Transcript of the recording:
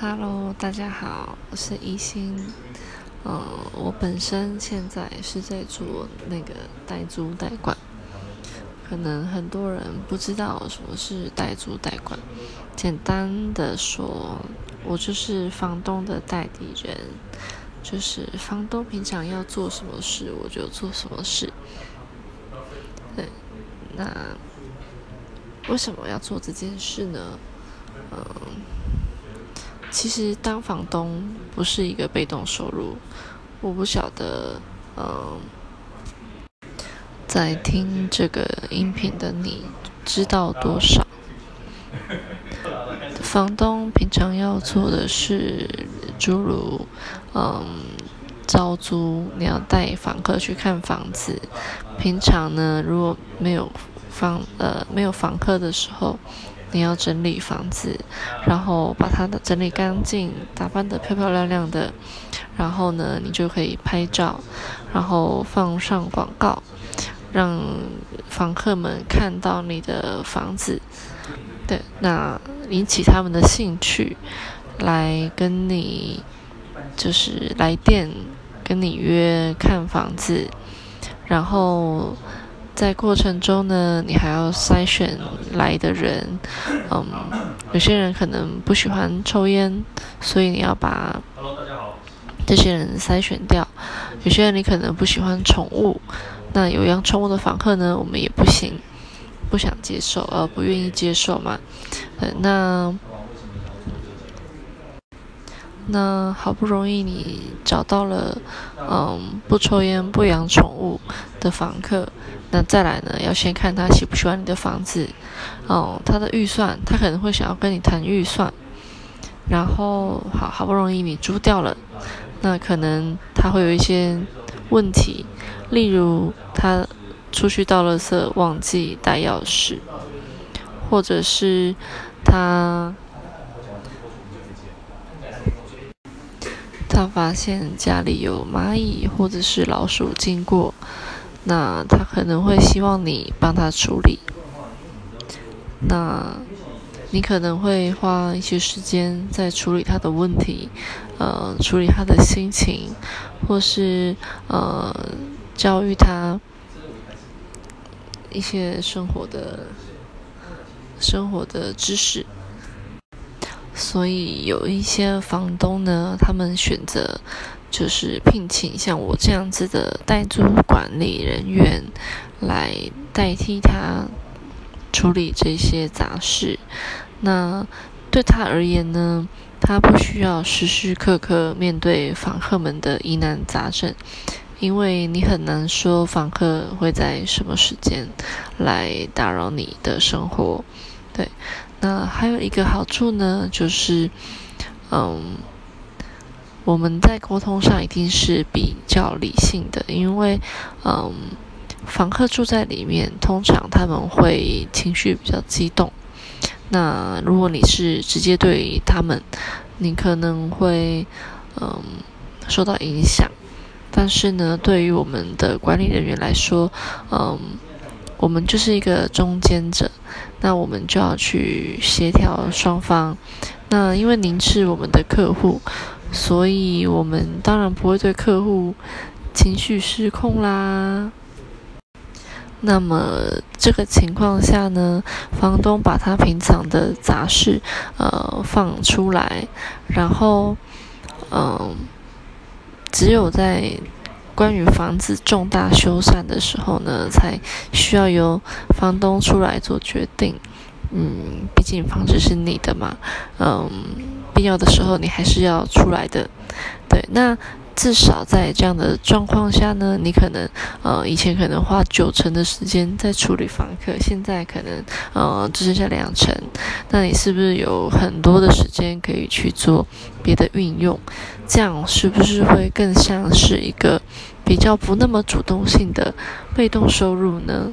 Hello，大家好，我是一心。嗯，我本身现在是在做那个代租代管，可能很多人不知道什么是代租代管。简单的说，我就是房东的代理人，就是房东平常要做什么事，我就做什么事。对，那为什么要做这件事呢？嗯。其实当房东不是一个被动收入，我不晓得，嗯，在听这个音频的你知道多少？房东平常要做的是，诸如，嗯，招租，你要带房客去看房子。平常呢，如果没有房，呃，没有房客的时候。你要整理房子，然后把它的整理干净，打扮得漂漂亮亮的，然后呢，你就可以拍照，然后放上广告，让房客们看到你的房子，对，那引起他们的兴趣，来跟你就是来电跟你约看房子，然后。在过程中呢，你还要筛选来的人，嗯，有些人可能不喜欢抽烟，所以你要把这些人筛选掉。有些人你可能不喜欢宠物，那有养宠物的访客呢，我们也不行，不想接受，呃，不愿意接受嘛。嗯，那那好不容易你找到了，嗯，不抽烟、不养宠物的访客。那再来呢？要先看他喜不喜欢你的房子，哦，他的预算，他可能会想要跟你谈预算。然后，好好不容易你租掉了，那可能他会有一些问题，例如他出去倒垃圾忘记带钥匙，或者是他他发现家里有蚂蚁或者是老鼠经过。那他可能会希望你帮他处理，那你可能会花一些时间在处理他的问题，呃，处理他的心情，或是呃，教育他一些生活的、生活的知识。所以有一些房东呢，他们选择。就是聘请像我这样子的代租管理人员来代替他处理这些杂事。那对他而言呢，他不需要时时刻刻面对访客们的疑难杂症，因为你很难说访客会在什么时间来打扰你的生活。对，那还有一个好处呢，就是嗯。我们在沟通上一定是比较理性的，因为，嗯，房客住在里面，通常他们会情绪比较激动。那如果你是直接对他们，你可能会，嗯，受到影响。但是呢，对于我们的管理人员来说，嗯，我们就是一个中间者，那我们就要去协调双方。那因为您是我们的客户。所以，我们当然不会对客户情绪失控啦。那么，这个情况下呢，房东把他平常的杂事呃放出来，然后，嗯，只有在关于房子重大修缮的时候呢，才需要由房东出来做决定。嗯，毕竟房子是你的嘛，嗯。必要的时候，你还是要出来的，对。那至少在这样的状况下呢，你可能呃以前可能花九成的时间在处理房客，现在可能呃只剩下两成。那你是不是有很多的时间可以去做别的运用？这样是不是会更像是一个比较不那么主动性的被动收入呢？